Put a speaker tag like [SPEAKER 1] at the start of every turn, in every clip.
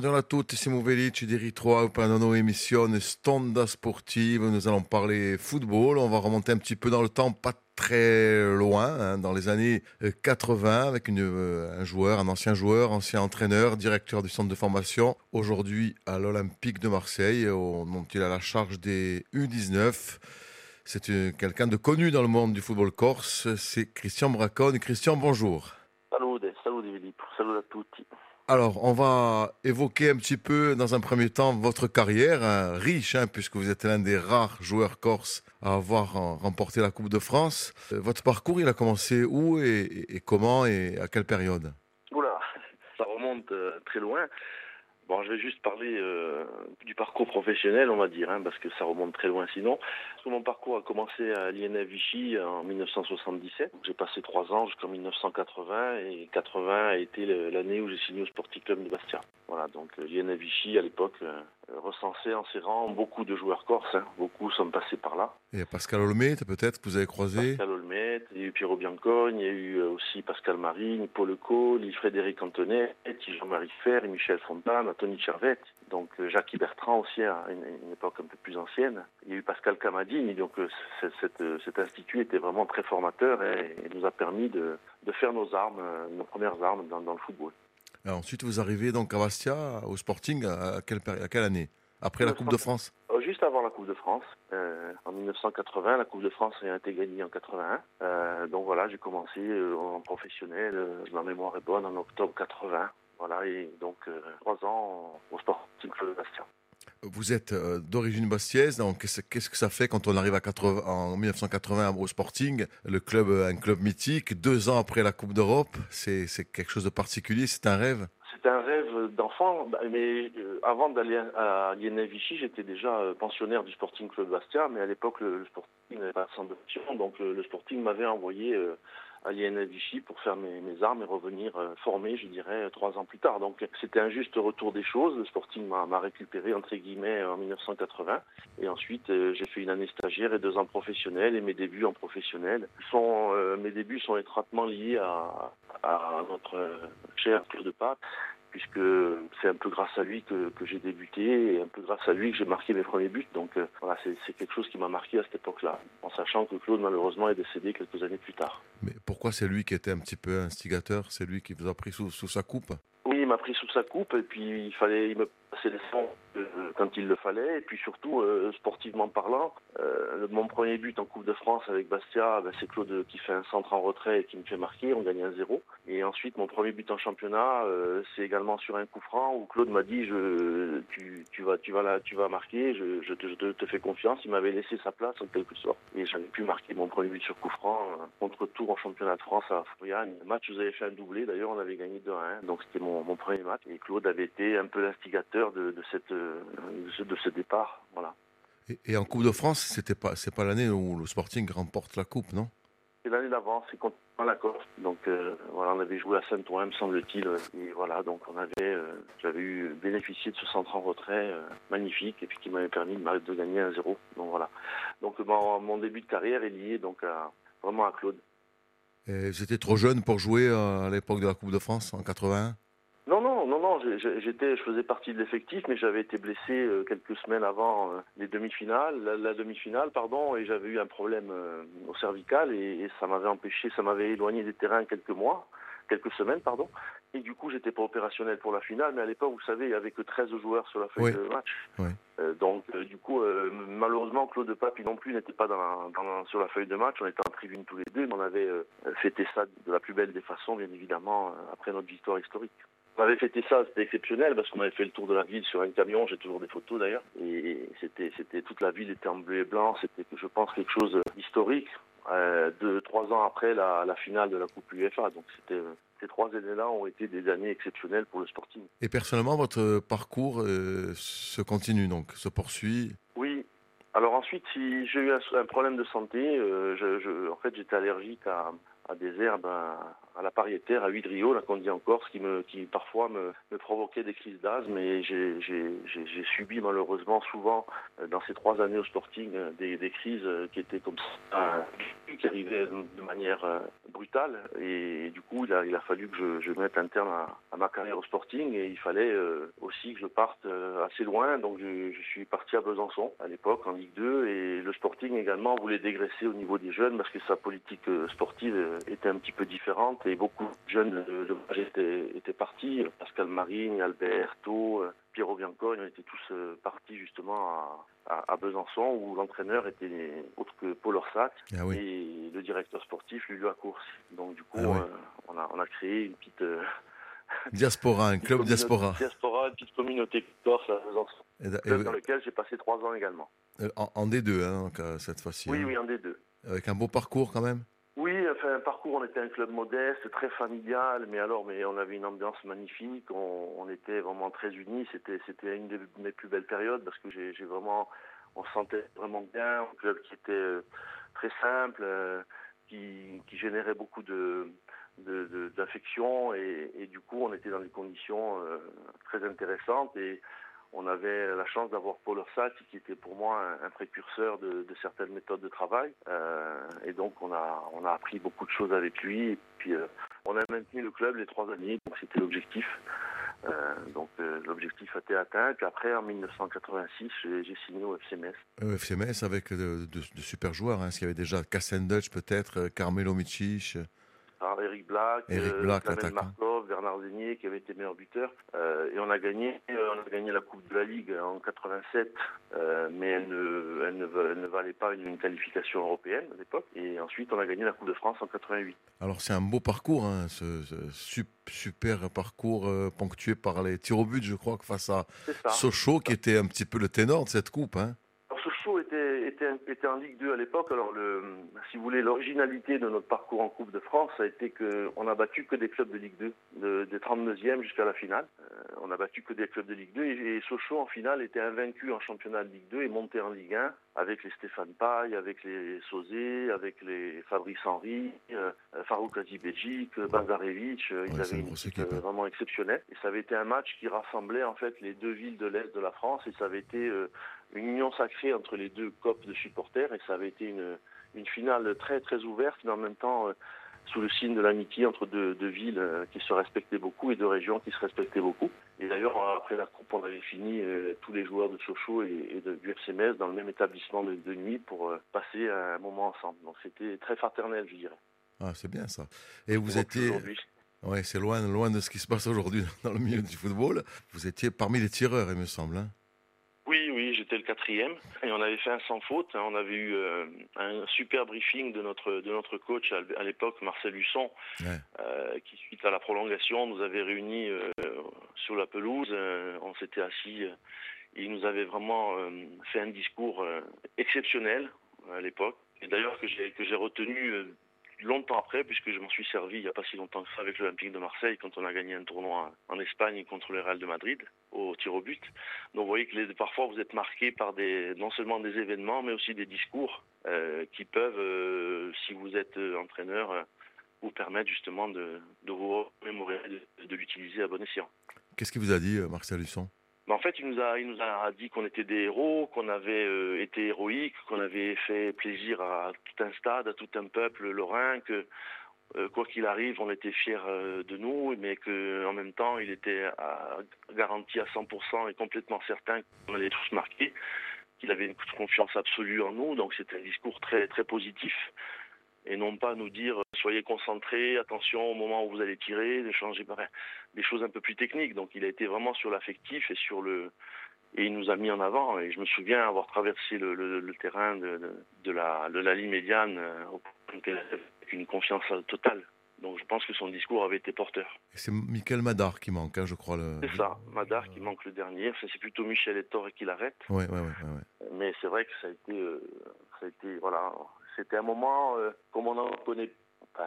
[SPEAKER 1] Buongiorno a tutti, siamo felici di ritrovare per la nuova emissione Stonda Sportive. Nous allons parler football. On va remonter un petit peu dans le temps, pas très loin, hein, dans les années 80, avec une, euh, un joueur, un ancien joueur, ancien entraîneur, directeur du centre de formation, aujourd'hui à l'Olympique de Marseille, dont il a la charge des U19. C'est euh, quelqu'un de connu dans le monde du football corse, c'est Christian Bracone. Christian, bonjour.
[SPEAKER 2] Salut, salut Philippe, salut à tutti.
[SPEAKER 1] Alors, on va évoquer un petit peu, dans un premier temps, votre carrière hein, riche, hein, puisque vous êtes l'un des rares joueurs corses à avoir euh, remporté la Coupe de France. Euh, votre parcours, il a commencé où et, comment et à quelle période?
[SPEAKER 2] Oula, ça remonte euh, très loin. Bon, je vais juste parler euh, du parcours professionnel, on va dire, hein, parce que ça remonte très loin sinon. Mon parcours a commencé à l'INF Vichy en 1977. J'ai passé trois ans jusqu'en 1980 et 80 a été l'année où j'ai signé au Sporting Club de Bastia. Voilà, donc euh, l'INF Vichy à l'époque euh, recensait en ses rangs beaucoup de joueurs corses. Hein. Beaucoup sont passés par là.
[SPEAKER 1] Et Pascal Olmet, peut-être que vous avez croisé
[SPEAKER 2] Pascal Olmet, il y a eu Pierrot Biancogne, il y a eu aussi Pascal Marine, Paul Cole, Frédéric Antonet, Jean-Marie Fer, Michel Fontane, Tony Charvette, donc euh, Jacques Bertrand aussi à une, époque un peu plus ancienne. Il y a eu Pascal Camadine, donc euh, euh, cet institut était vraiment très formateur et, nous a permis de, faire nos armes, nos premières armes dans, le football.
[SPEAKER 1] Ensuite, vous arrivez donc à Bastia, au Sporting, à quelle, à quelle année? Après la Coupe de France?
[SPEAKER 2] Juste avant la Coupe de France, en 1980, la Coupe de France a été gagnée en 81. donc voilà, j'ai commencé en professionnel, ma mémoire est bonne, en octobre 80. Voilà, et donc euh, trois ans au Sporting Club de Bastia.
[SPEAKER 1] Vous êtes euh, d'origine bastiaise, donc qu'est-ce que ça fait quand on arrive à 80, en 1980 au Sporting, le club, un club mythique, deux ans après la Coupe d'Europe, c'est quelque chose de particulier, c'est un rêve?
[SPEAKER 2] C'est un rêve d'enfant, mais euh, avant d'aller à Lienay Vichy, j'étais déjà pensionnaire du Sporting Club Bastia, mais à l'époque le, Sporting n'avait pas de donc le, Sporting m'avait envoyé à Vichy pour faire mes, armes et revenir euh, formé, je dirais, trois ans plus tard. Donc c'était un juste retour des choses. Le Sporting m'a récupéré, entre guillemets, en 1980. Et ensuite, euh, j'ai fait une année stagiaire et deux ans professionnel. Et mes débuts en professionnel sont, euh, mes débuts sont étroitement liés à, à notre cher Claude Pape puisque c'est un peu grâce à lui que, j'ai débuté et un peu grâce à lui que j'ai marqué mes premiers buts. Donc euh, voilà, c'est quelque chose qui m'a marqué à cette époque-là, en sachant que Claude malheureusement est décédé quelques années plus tard.
[SPEAKER 1] Mais pourquoi c'est lui qui était un petit peu instigateur? C'est lui qui vous a pris sous, sous sa coupe?
[SPEAKER 2] Oui, il m'a pris sous sa coupe et puis il fallait, il me passer les sons euh, quand il le fallait. Et puis surtout, euh, sportivement parlant, euh, mon premier but en Coupe de France avec Bastia, ben, c'est Claude qui fait un centre en retrait et qui me fait marquer. On gagne un 0 Et ensuite, mon premier but en championnat, c'est également sur un coup franc où Claude m'a dit tu, vas, tu, vas là, tu vas marquer, je, te, fais confiance. Il m'avait laissé sa place en quelque sorte. Et j'avais pu marquer mon premier but sur coup franc contre Tours en championnat de France à Florian. Le match, vous avez fait un doublé. D'ailleurs, on avait gagné 2-1. Donc c'était mon premier match. Et Claude avait été un peu l'instigateur de, de, cette, de ce départ. Voilà.
[SPEAKER 1] Et, en Coupe de France, c'était pas, c'est pas l'année où le Sporting remporte la Coupe, non?
[SPEAKER 2] C'est l'année d'avant, c'est contre la Corse. Donc euh, voilà, on avait joué à Saint-Ouen, me semble-t-il. Et voilà, donc on avait, euh, j'avais eu bénéficié de ce centre en retrait euh, magnifique et puis qui m'avait permis de, de gagner un 0 Donc voilà. Donc mon, début de carrière est lié donc à, vraiment à Claude.
[SPEAKER 1] Étiez trop jeune pour jouer à l'époque de la Coupe de France en 81
[SPEAKER 2] non, non. J'étais, je faisais partie de l'effectif, mais j'avais été blessé euh, quelques semaines avant euh, les demi-finales, la, demi-finale, pardon, et j'avais eu un problème euh, au cervical et, ça m'avait empêché, ça m'avait éloigné des terrains quelques mois, quelques semaines, pardon. Et du coup, j'étais pas opérationnel pour la finale, mais à l'époque, vous savez, il y avait que 13 joueurs sur la feuille de match. donc, du coup, malheureusement, Claude Papi non plus n'était pas dans, sur la feuille de match. On était en tribune tous les deux, mais on avait fêté ça de la plus belle des façons, bien évidemment, après notre victoire historique. On avait fêté ça, c'était exceptionnel parce qu'on avait fait le tour de la ville sur un camion, j'ai toujours des photos d'ailleurs, et c'était, c'était toute la ville était en bleu et blanc, c'était, je pense, quelque chose d'historique. Euh, deux, trois ans après la, finale de la Coupe UEFA, donc c'était ces trois années-là ont été des années exceptionnelles pour le sporting.
[SPEAKER 1] Et personnellement, votre parcours euh, se continue donc, se poursuit?
[SPEAKER 2] Oui. Alors ensuite, si j'ai eu un, problème de santé, euh, je, en fait, j'étais allergique à, à des herbes, à, à la pariétaire à Huidrio, là qu'on dit en Corse, qui me, qui parfois me, provoquait des crises d'asthme. Et j'ai, subi malheureusement souvent euh, dans ces trois années au Sporting des, des crises qui étaient comme ça, qui arrivaient de manière brutale. Et, du coup, il a, fallu que je, mette un terme à, ma carrière au Sporting et il fallait aussi que je parte assez loin. Donc je, suis parti à Besançon à l'époque en Ligue 2 et le Sporting également voulait dégraisser au niveau des jeunes parce que sa politique sportive était un petit peu différente beaucoup de jeunes de l'âge étaient, étaient, partis. Pascal Marine, Alberto, euh, Piero Bianconi, on était tous euh, partis justement à, à, Besançon où l'entraîneur était autre que Paul Orsac ah et le directeur sportif Lulu Course. Donc du coup, ah euh, on, a, on a créé une petite...
[SPEAKER 1] Diaspora, un club diaspora.
[SPEAKER 2] Diaspora, une petite communauté corse à Besançon. dans lequel j'ai passé trois ans également.
[SPEAKER 1] En, en D2, hein, cette fois-ci.
[SPEAKER 2] Oui, hein. oui, en D2.
[SPEAKER 1] Avec un beau parcours quand même
[SPEAKER 2] oui, enfin, parcours, on était un club modeste, très familial, mais alors, mais on avait une ambiance magnifique, on, était vraiment très unis, c'était, c'était une de mes plus belles périodes parce que j'ai, vraiment, on se sentait vraiment bien, un club qui était euh, très simple, euh, qui, qui générait beaucoup de, d'affection et, et, du coup, on était dans des conditions euh, très intéressantes et on avait la chance d'avoir Paul Orsat qui était pour moi un, précurseur de, certaines méthodes de travail. Euh, et donc on a, on a appris beaucoup de choses avec lui. Et puis euh, on a maintenu le club les trois années, donc c'était l'objectif. Euh, donc l'objectif a été atteint. Puis après, en 1986, j'ai signé au FCMS.
[SPEAKER 1] Au FCMS avec de, super joueurs. Hein, y avait déjà Kassen Dutch peut-être, Carmelo Michich.
[SPEAKER 2] Eric Black,
[SPEAKER 1] Eric Black
[SPEAKER 2] Bernard Zenier qui avait été meilleur buteur. Euh, et on a gagné, euh, on a gagné la Coupe de la Ligue en 87, euh, mais elle ne, elle, ne, valait pas une, qualification européenne à l'époque. Et ensuite, on a gagné la Coupe de France en 88.
[SPEAKER 1] Alors c'est un beau parcours, hein, ce, super parcours ponctué par les tirs au but, je crois, face à Sochaux, qui était un petit peu le ténor de cette coupe. Hein
[SPEAKER 2] était, en Ligue 2 à l'époque. Alors, le, si vous voulez, l'originalité de notre parcours en Coupe de France a été qu'on a battu que des clubs de Ligue 2, de, des 32e jusqu'à la finale. Euh, on a battu que des clubs de Ligue 2 et, Sochaux en finale était invaincu en championnat de Ligue 2 et monté en Ligue 1 avec les Stéphane Paille, avec les Sauzé, avec les Fabrice Henry, euh, Farouk Azibedjik, Bazarevich. Euh, ils avaient une équipe hein. vraiment exceptionnelle. Et ça avait été un match qui rassemblait en fait les deux villes de l'Est de la France et ça avait été euh, une union sacrée entre les deux copes de supporters et ça avait été une, une finale très très ouverte mais en même temps euh, sous le signe de l'amitié entre deux, deux villes euh, qui se respectaient beaucoup et deux régions qui se respectaient beaucoup. Et d'ailleurs, après la coupe, on avait fini euh, tous les joueurs de Sochaux et, de, du FC dans le même établissement de, nuit pour passer un moment ensemble. Donc c'était très fraternel, je dirais.
[SPEAKER 1] Ah, c'est bien ça. Et vous étiez... Ouais, c'est loin, loin de ce qui se passe aujourd'hui dans le milieu du football. Vous étiez parmi les tireurs, il me semble. Hein
[SPEAKER 2] j'étais le quatrième et on avait fait un sans faute. Hein. On avait eu euh, un super briefing de notre de notre coach à, l'époque, Marcel Husson, euh, qui suite à la prolongation nous avait réunis euh, sur la pelouse. on s'était assis. il nous avait vraiment fait un discours exceptionnel à l'époque. Et d'ailleurs que j'ai que j'ai retenu longtemps après, puisque je m'en suis servi il n'y a pas si longtemps que ça avec l'Olympique de Marseille, quand on a gagné un tournoi en Espagne contre le Real de Madrid, au tir au but. Donc vous voyez que parfois vous êtes marqué par non seulement des événements, mais aussi des discours euh, qui peuvent, euh, si vous êtes euh, entraîneur, vous permettre justement de, vous mémorer, de, de l'utiliser à bon escient.
[SPEAKER 1] Qu'est-ce qu'il vous a dit, Marcel Husson?
[SPEAKER 2] En fait, il nous a, il nous a dit qu'on était des héros, qu'on avait euh, été héroïques, qu'on avait fait plaisir à tout un stade, à tout un peuple lorrain, que euh, quoi qu'il arrive, on était fiers euh, de nous, mais qu'en même temps, il était garanti à 100% et complètement certain qu'on allait tous marquer, qu'il avait une confiance absolue en nous. Donc c'était un discours très très positif et non pas nous dire soyez concentrés, attention au moment où vous allez tirer, changer des choses un peu plus techniques. Donc il a été vraiment sur l'affectif et sur le et il nous a mis en avant. Et je me souviens avoir traversé le, le, terrain de, de, la, de la ligne médiane euh, avec une confiance totale. Donc je pense que son discours avait été porteur.
[SPEAKER 1] C'est Michael Madar qui manque, hein, je crois. Le...
[SPEAKER 2] C'est ça, Madar qui manque le dernier. c'est plutôt Michel Etor qui l'arrête.
[SPEAKER 1] Ouais, ouais, ouais,
[SPEAKER 2] Mais c'est vrai que ça a été, euh, ça a été voilà, c'était un moment euh, comme on en connaît.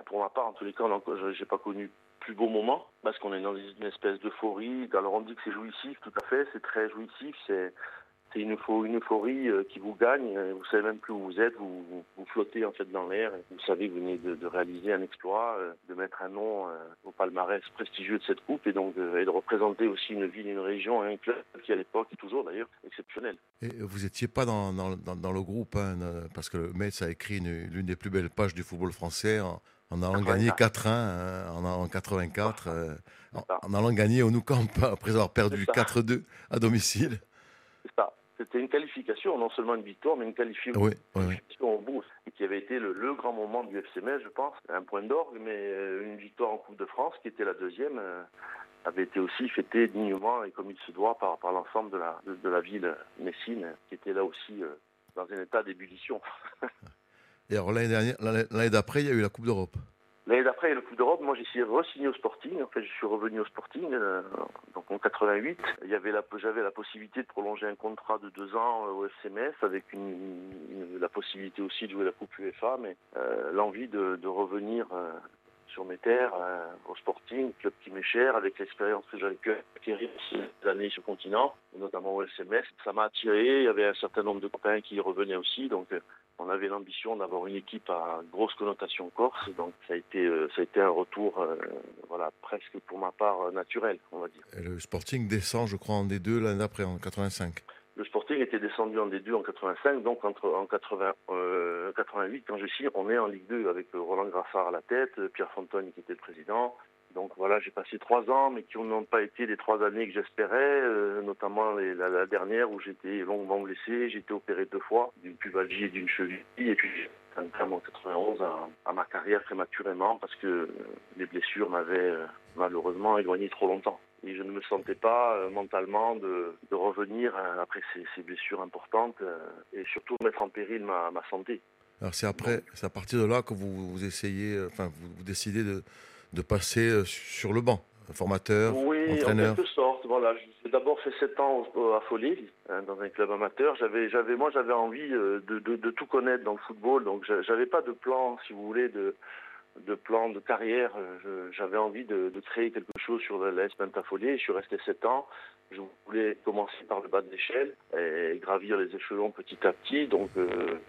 [SPEAKER 2] Pour ma part, en tous les cas, je n'ai pas connu plus beau moment parce qu'on est dans une espèce d'euphorie. Alors on dit que c'est jouissif, tout à fait, c'est très jouissif, c'est une, euphorie euh, qui vous gagne. Vous savez même plus où vous êtes. Vous, flottez en fait dans l'air. Vous savez que vous venez de, réaliser un exploit, euh, de mettre un nom euh, au palmarès prestigieux de cette coupe et donc de représenter aussi une ville, une région et un club qui à l'époque est toujours d'ailleurs exceptionnel.
[SPEAKER 1] Et vous n'étiez pas dans, le groupe hein, parce que Metz a écrit l'une des plus belles pages du football français. En allant gagner 4-1 hein, en, en, 84, en, allant gagner au Nou Camp après avoir perdu 4-2 à domicile.
[SPEAKER 2] C'est ça. C'était une qualification, non seulement une victoire, mais une qualification,
[SPEAKER 1] oui, oui,
[SPEAKER 2] au bout, qui avait été le, grand moment du FC Metz, je pense. Un point d'orgue, mais euh, une victoire en Coupe de France, qui était la deuxième, euh, avait été aussi fêtée dignement et comme il se doit par, par l'ensemble de la, de, la ville messine, qui était là aussi euh, dans un état d'ébullition.
[SPEAKER 1] l'année d'après, il y a eu la Coupe d'Europe.
[SPEAKER 2] L'année d'après, il y a le Coupe d'Europe. Moi, j'ai re-signer au Sporting. En fait, je suis revenu au Sporting. Euh, en 88, il y avait la, j'avais la possibilité de prolonger un contrat de deux ans euh, au FCMS avec la possibilité aussi de jouer la Coupe UEFA, mais euh, l'envie de, revenir sur mes terres au Sporting, club qui m'est cher, avec l'expérience que j'avais acquérir ces années sur le continent, notamment au FCMS. Ça m'a attiré. Il y avait un certain nombre de copains qui revenaient aussi. On avait l'ambition d'avoir une équipe à grosse connotation corse, donc ça a été, euh, ça a été un retour, euh, voilà, presque pour ma part euh, naturel, on va dire.
[SPEAKER 1] Et le Sporting descend, je crois, en D2 l'année d'après, en 85.
[SPEAKER 2] Le Sporting était descendu en D2 en 85, donc entre, en 80, 88, quand je suis, on est en Ligue 2 avec Roland Grassard à la tête, Pierre Fontaine qui était le président, donc voilà, j'ai passé trois ans, mais qui n'ont pas été les trois années que j'espérais, euh, notamment la, dernière où j'étais longuement blessé, j'ai été opéré deux fois, d'une pubalgie et d'une cheville, et puis en 91 à, ma carrière prématurément parce que euh, les blessures m'avaient euh, malheureusement éloigné trop longtemps. Et je ne me sentais pas mentalement de, revenir après ces, blessures importantes et surtout mettre en péril ma, santé.
[SPEAKER 1] Alors c'est après, c'est à partir de là que vous, vous essayez, enfin vous décidez de, de passer euh, sur le banc Formateur,
[SPEAKER 2] oui,
[SPEAKER 1] entraîneur
[SPEAKER 2] en quelque sorte. Voilà, j'ai d'abord fait 7 ans à Folie, hein, dans un club amateur. J'avais, j'avais, moi, j'avais envie euh, de, de, tout connaître dans le football, donc j'avais pas de plan, si vous voulez, de, de plan de carrière. J'avais envie de, créer quelque chose sur l'AS Pentafolier. Je suis resté 7 ans. Je voulais commencer par le bas de l'échelle et gravir les échelons petit à petit. Donc euh,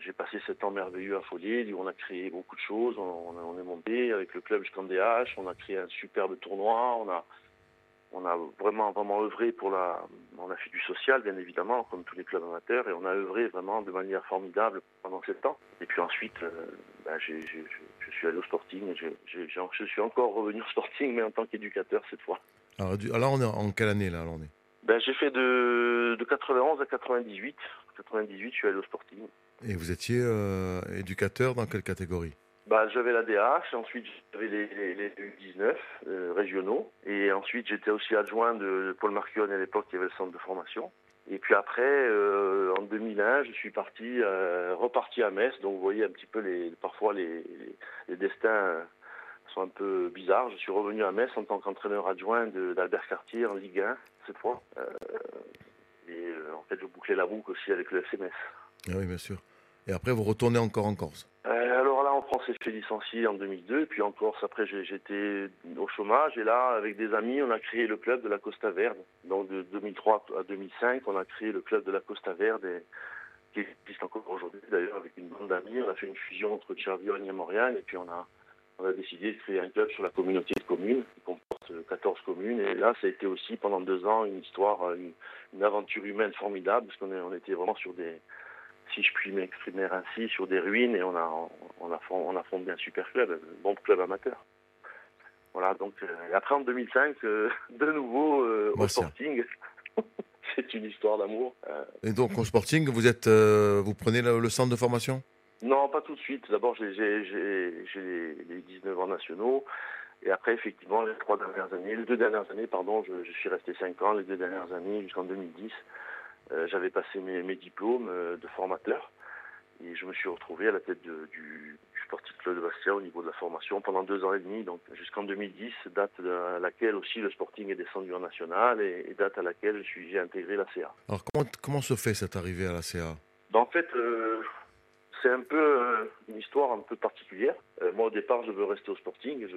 [SPEAKER 2] j'ai passé 7 ans merveilleux à Follier. On a créé beaucoup de choses. On, est monté avec le club jusqu'en DH. On a créé un superbe tournoi. On a vraiment vraiment œuvré pour la on a fait du social bien évidemment comme tous les clubs amateurs et on a œuvré vraiment de manière formidable pendant sept ans et puis ensuite euh, ben, je suis allé au Sporting je suis encore revenu au Sporting mais en tant qu'éducateur cette fois.
[SPEAKER 1] Alors, on est en quelle année là on est
[SPEAKER 2] ben, j'ai fait de, de 91 à 98 98 je suis allé au Sporting.
[SPEAKER 1] Et vous étiez euh, éducateur dans quelle catégorie?
[SPEAKER 2] Bah, j'avais la DH, ensuite j'avais les, les, les 19 euh, régionaux, et ensuite j'étais aussi adjoint de Paul Marquion à l'époque qui avait le centre de formation. Et puis après, euh, en 2001, je suis parti, reparti à Metz. Donc vous voyez un petit peu les, parfois les, les, destins sont un peu bizarres. Je suis revenu à Metz en tant qu'entraîneur adjoint d'Albert Cartier en Ligue 1 cette fois. et en fait, je bouclais la boucle aussi avec le FC Metz.
[SPEAKER 1] Ah oui, bien sûr. Et après, vous retournez encore en Corse?
[SPEAKER 2] France s'est fait licencier en 2002, et puis en Corse, après, j'étais au chômage, et là, avec des amis, on a créé le club de la Costa Verde. Donc, de 2003 à 2005, on a créé le club de la Costa Verde, qui existe encore aujourd'hui, d'ailleurs, avec une bande d'amis. On a fait une fusion entre Chervion et Montréal, et puis on a, on a décidé de créer un club sur la communauté de communes, qui comporte 14 communes, et là, ça a été aussi, pendant deux ans, une histoire, une, une aventure humaine formidable, parce qu'on on était vraiment sur des si je puis m'exprimer ainsi, sur des ruines et on a, on a, on a fondé un super club, un bon club amateur. Voilà, donc euh, après en 2005, euh, de nouveau euh, au Sporting. C'est une histoire d'amour.
[SPEAKER 1] Et donc au Sporting, vous êtes, vous prenez le, centre de formation?
[SPEAKER 2] Non, pas tout de suite. D'abord, j'ai les 19 ans nationaux. Et après, effectivement, les trois dernières années, les deux dernières années, pardon, je, je suis resté 5 ans, les deux dernières années jusqu'en 2010. Euh, j'avais passé mes, diplômes euh, de formateur et je me suis retrouvé à la tête du, Sportif Club de Bastia au niveau de la formation pendant deux ans et demi, donc jusqu'en 2010, date à laquelle aussi le Sporting est descendu en national et, date à laquelle je suis j'ai intégré la CA.
[SPEAKER 1] Alors comment, comment se fait cette arrivée à la CA
[SPEAKER 2] ben, En fait, euh, c'est un peu une histoire un peu particulière. moi, au départ, je veux rester au Sporting.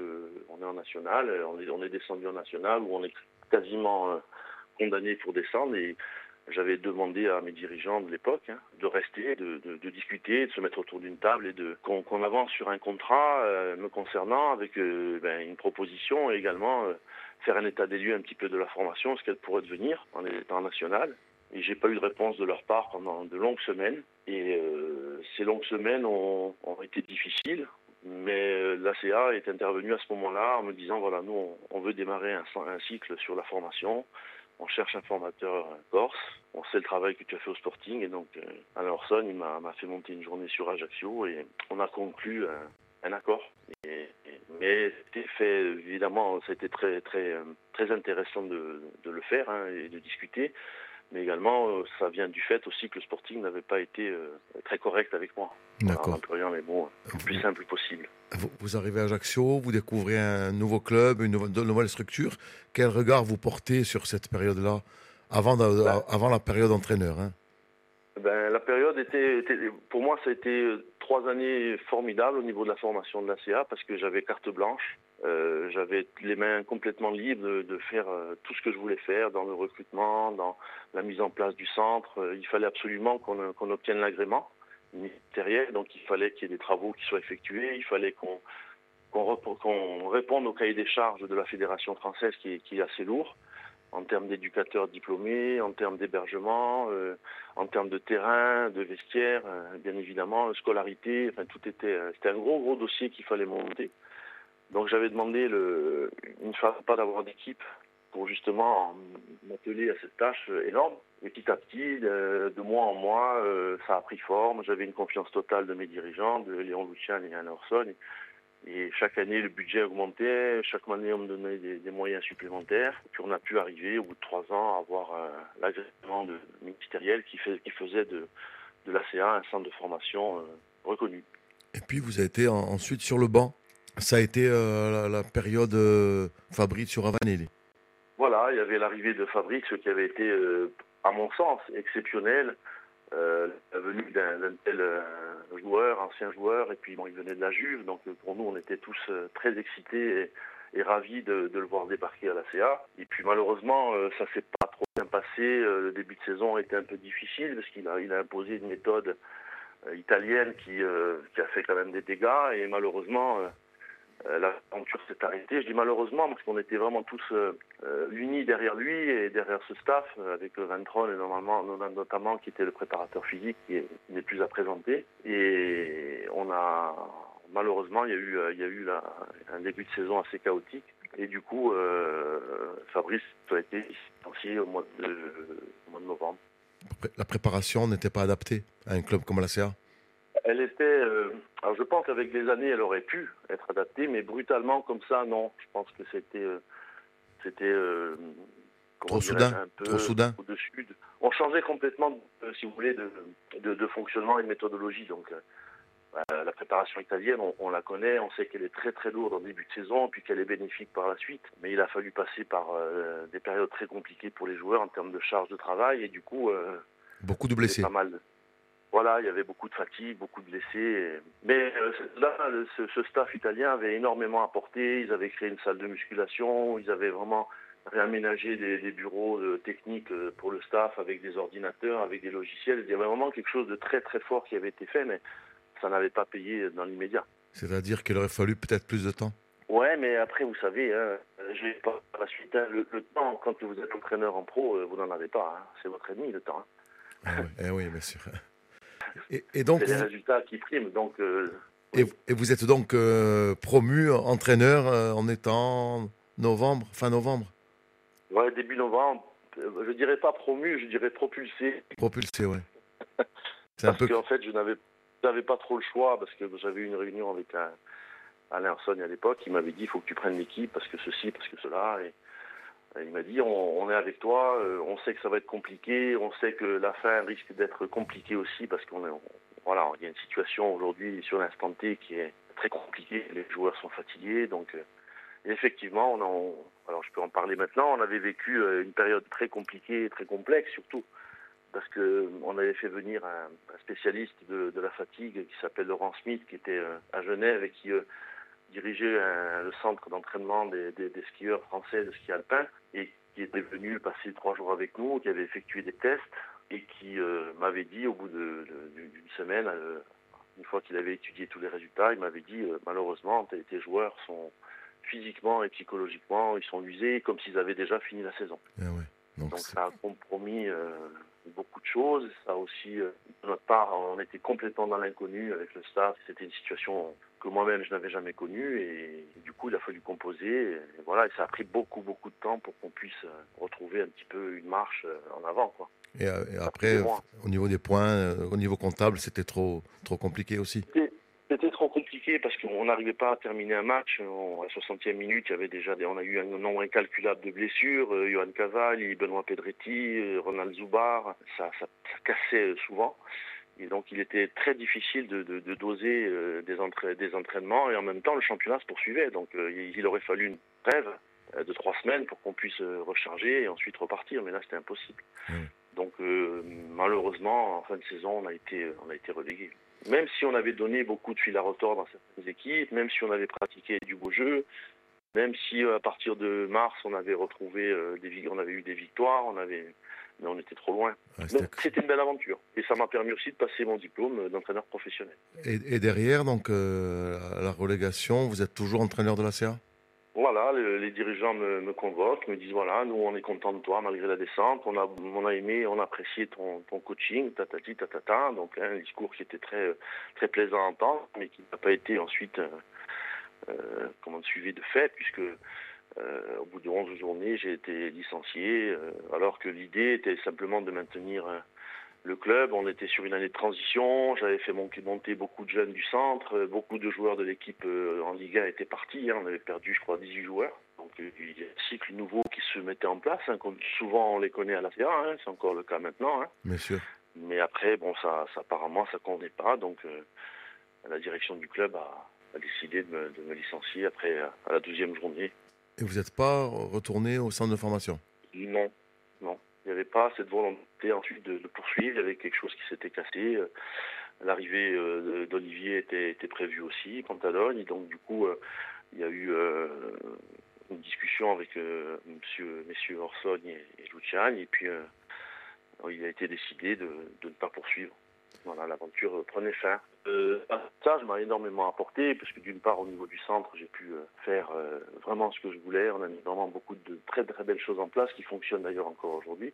[SPEAKER 2] on est en national, on est, on est descendu en national où on est quasiment condamné pour descendre et j'avais demandé à mes dirigeants de l'époque hein, de rester, de, discuter, de se mettre autour d'une table et de qu'on avance sur un contrat euh, me concernant avec euh, ben, une proposition et également euh, faire un état des lieux un petit peu de la formation, ce qu'elle pourrait devenir en état national. Et j'ai pas eu de réponse de leur part pendant de longues semaines. Et ces longues semaines ont, été difficiles. Mais l'ACA est intervenu à ce moment-là en me disant voilà, nous, on, veut démarrer un, cycle sur la formation on cherche un formateur corse, on sait le travail que tu as fait au Sporting et donc euh, Alain Orson il m'a fait monter une journée sur Ajaccio et on a conclu un, accord. mais c'était fait évidemment, c'était très très très intéressant de, le faire hein, et de discuter mais également euh, ça vient du fait aussi que le Sporting n'avait pas été euh, très correct avec moi.
[SPEAKER 1] D'accord.
[SPEAKER 2] En mais bon, le plus simple possible.
[SPEAKER 1] Vous, arrivez à Ajaccio, vous découvrez un nouveau club, une nouvelle, structure. Quel regard vous portez sur cette période-là, avant, ben. avant la période entraîneur hein?
[SPEAKER 2] Ben, La période était, pour moi, ça a été euh, trois années formidables au niveau de la formation de l'ACA parce que j'avais carte blanche. Euh, j'avais les mains complètement libres de, faire euh, tout ce que je voulais faire dans le recrutement, dans la mise en place du centre. il fallait absolument qu'on obtienne l'agrément ministériel, donc il fallait qu'il y ait des travaux qui soient effectués, il fallait qu'on réponde au cahier des charges de la Fédération française qui est, assez lourd en termes d'éducateurs diplômés, en termes d'hébergement, euh, en termes de terrain, de vestiaire, euh, bien évidemment, scolarité, enfin tout était, euh, c'était un gros gros dossier qu'il fallait monter. Donc j'avais demandé le, une fois pas d'avoir d'équipe pour justement m'atteler à cette tâche énorme. Et petit à petit, de, mois en mois, ça a pris forme. J'avais une confiance totale de mes dirigeants, de Léon Lucian et Anne Orson. Et chaque année, le budget augmentait. Chaque année, on me donnait des, moyens supplémentaires. puis, on a pu arriver, au bout de trois ans, à avoir euh, l'agrément ministériel qui faisait de, de l'ACA un centre de formation euh, reconnu.
[SPEAKER 1] Et puis, vous avez été ensuite sur le banc. Ça a été euh, la, période Fabrice sur Avanelli.
[SPEAKER 2] Voilà, il y avait l'arrivée de Fabrice qui avait été, à mon sens, exceptionnelle. Euh, la venue d'un tel euh, joueur, ancien joueur, et puis bon, il venait de la Juve, donc euh, pour nous on était tous très excités et, ravis de, le voir débarquer à la CA. Et puis malheureusement ça s'est pas trop bien passé, le début de saison a été un peu difficile parce qu'il a, imposé une méthode italienne qui, a fait quand même des dégâts et malheureusement euh, l'aventure s'est arrêtée. Je dis malheureusement parce qu'on était vraiment tous euh, euh, unis derrière lui et derrière ce staff avec Ventron et normalement notamment qui était le préparateur physique qui n'est plus à présenter. Et on a malheureusement il y a eu il y a eu un début de saison assez chaotique. Et du coup, Fabrice a été licencié au mois de, au mois de novembre.
[SPEAKER 1] La préparation n'était pas adaptée à un club comme la CA
[SPEAKER 2] elle était. Euh, alors je pense qu'avec les années, elle aurait pu être adaptée, mais brutalement comme ça, non. Je pense que c'était. Euh, c'était. Euh,
[SPEAKER 1] trop soudain. Un peu trop soudain.
[SPEAKER 2] Au-dessus. On changeait complètement, si vous voulez, de, de, fonctionnement et de méthodologie. Donc. la préparation italienne, on, la connaît, on sait qu'elle est très très lourde en début de saison, puis qu'elle est bénéfique par la suite. Mais il a fallu passer par des périodes très compliquées pour les joueurs en termes de charge de travail, et du coup,
[SPEAKER 1] beaucoup de blessés.
[SPEAKER 2] Pas mal. Voilà, il y avait beaucoup de fatigue, beaucoup de blessés. Mais euh, là, ce, staff italien avait énormément apporté. Ils avaient créé une salle de musculation. Ils avaient vraiment réaménagé des, bureaux euh, techniques euh, pour le staff avec des ordinateurs, avec des logiciels. Il y avait vraiment quelque chose de très très fort qui avait été fait, mais ça n'avait pas payé dans l'immédiat.
[SPEAKER 1] C'est-à-dire qu'il aurait fallu peut-être plus de temps?
[SPEAKER 2] Ouais, mais après, vous savez, hein, je pas la suite. Hein, le, temps, quand vous êtes entraîneur en pro, vous n'en avez pas. Hein. C'est votre ennemi, le temps.
[SPEAKER 1] Ah oui, eh oui, bien sûr. Et, donc,
[SPEAKER 2] c'est les résultats qui priment. Donc,
[SPEAKER 1] euh, et, vous êtes donc euh, promu entraîneur euh, en étant novembre, fin novembre?
[SPEAKER 2] Ouais, début novembre. Je dirais pas promu, je dirais propulsé.
[SPEAKER 1] Propulsé, ouais.
[SPEAKER 2] parce qu'en fait, je n'avais pas trop le choix parce que j'avais eu une réunion avec un, Alain Arson à l'époque. Il m'avait dit il faut que tu prennes l'équipe parce que ceci, parce que cela. Et, il m'a dit on, est avec toi, euh, on sait que ça va être compliqué, on sait que la fin risque d'être compliquée aussi parce qu'on voilà, il y a une situation aujourd'hui sur l'instant T qui est très compliquée, les joueurs sont fatigués, donc euh, effectivement, on, alors je peux en parler maintenant, on avait vécu euh, une période très compliquée, très complexe surtout parce que on avait fait venir un, spécialiste de, la fatigue qui s'appelle Laurent Smith, qui était à Genève et qui dirigeait le centre d'entraînement des, skieurs français de ski alpin et qui était venu passer trois jours avec nous, qui avait effectué des tests et qui m'avait dit au bout d'une semaine, une fois qu'il avait étudié tous les résultats, il m'avait dit malheureusement tes, joueurs sont physiquement et psychologiquement, ils sont usés comme s'ils avaient déjà fini la saison.
[SPEAKER 1] Eh
[SPEAKER 2] Donc, ça a compromis beaucoup de choses. Ça aussi, euh, de notre part, on était complètement dans l'inconnu avec le staff. C'était une situation que moi-même je n'avais jamais connue et, du coup il a fallu composer. Et, voilà, et ça a pris beaucoup beaucoup de temps pour qu'on puisse euh, retrouver un petit peu une marche euh, en avant, quoi.
[SPEAKER 1] Et, après, au niveau des points, au niveau comptable, c'était trop trop compliqué aussi.
[SPEAKER 2] Trop compliqué parce qu'on n'arrivait pas à terminer un match. à la 60e minute, il y avait déjà on a eu un nombre incalculable de blessures. Euh, Johan Cavalli, Benoît Pedretti, euh, Ronald Zubar, ça, ça, cassait souvent. Et donc il était très difficile de, doser euh, des, des, entraînements et en même temps le championnat se poursuivait. Donc il aurait fallu une trêve de trois semaines pour qu'on puisse recharger et ensuite repartir. Mais là c'était impossible. Donc malheureusement en fin de saison on a été, on a été relégué même si on avait donné beaucoup de fil à retordre dans certaines équipes, même si on avait pratiqué du beau jeu, même si euh, à partir de mars on avait retrouvé euh, des on avait eu des victoires, on avait mais on était trop loin. donc c'était une belle aventure et ça m'a permis aussi de passer mon diplôme d'entraîneur professionnel.
[SPEAKER 1] Et, derrière donc euh, la relégation, vous êtes toujours entraîneur de la CA
[SPEAKER 2] voilà, les, dirigeants me, convoquent, me disent voilà, nous on est content de toi malgré la descente, on a, aimé, on a apprécié ton, coaching, tatati, tatata, donc un discours qui était très, très plaisant à entendre, mais qui n'a pas été ensuite, euh, euh comment suivi de fait, puisque euh, au bout de 11 journées, j'ai été licencié, alors que l'idée était simplement de maintenir le club. On était sur une année de transition. J'avais fait monter beaucoup de jeunes du centre. Beaucoup de joueurs de l'équipe euh, en Liga étaient partis. Hein. On avait perdu, je crois, 18 joueurs. Donc euh, il y a un cycle nouveau qui se mettait en place. Hein, comme souvent on les connaît à la CA. Hein. C'est encore le cas maintenant.
[SPEAKER 1] Bien sûr.
[SPEAKER 2] Mais après, bon, ça, ça apparemment, ça convenait pas. Donc euh, la direction du club a, décidé de me, licencier après à la 12e journée.
[SPEAKER 1] Et vous n'êtes pas retourné au centre de formation?
[SPEAKER 2] Non, non. Il n'y avait pas cette volonté ensuite de, poursuivre. Il y avait quelque chose qui s'était cassé. Euh, l'arrivée euh, d'Olivier était, prévue aussi, Pantalogne. Et donc, du coup, euh, il y a eu une discussion avec monsieur, messieurs Orsogne et, et. Et puis, il a été décidé de, de ne pas poursuivre. Voilà, l'aventure prenait fin. Euh, ça, je m'a énormément apporté, parce que d'une part, au niveau du centre, j'ai pu euh, faire euh, vraiment ce que je voulais. On a mis vraiment beaucoup de très très belles choses en place, qui fonctionnent d'ailleurs encore aujourd'hui.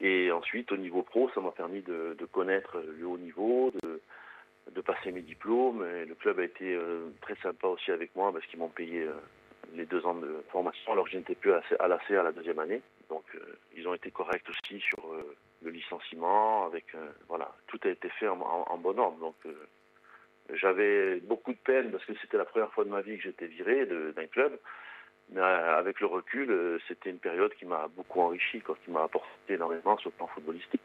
[SPEAKER 2] Et ensuite, au niveau pro, ça m'a permis de, connaître le haut niveau, de, de passer mes diplômes. Le club a été très sympa aussi avec moi, parce qu'ils m'ont payé les deux ans de formation, alors que je n'étais plus à la CA la deuxième année. Donc, ils ont été corrects aussi sur le licenciement, avec voilà, tout a été fait en, bon ordre. Donc j'avais beaucoup de peine parce que c'était la première fois de ma vie que j'étais viré d'un club. Mais euh, avec le recul, euh, c'était une période qui m'a beaucoup enrichi, qui m'a apporté énormément sur le plan footballistique.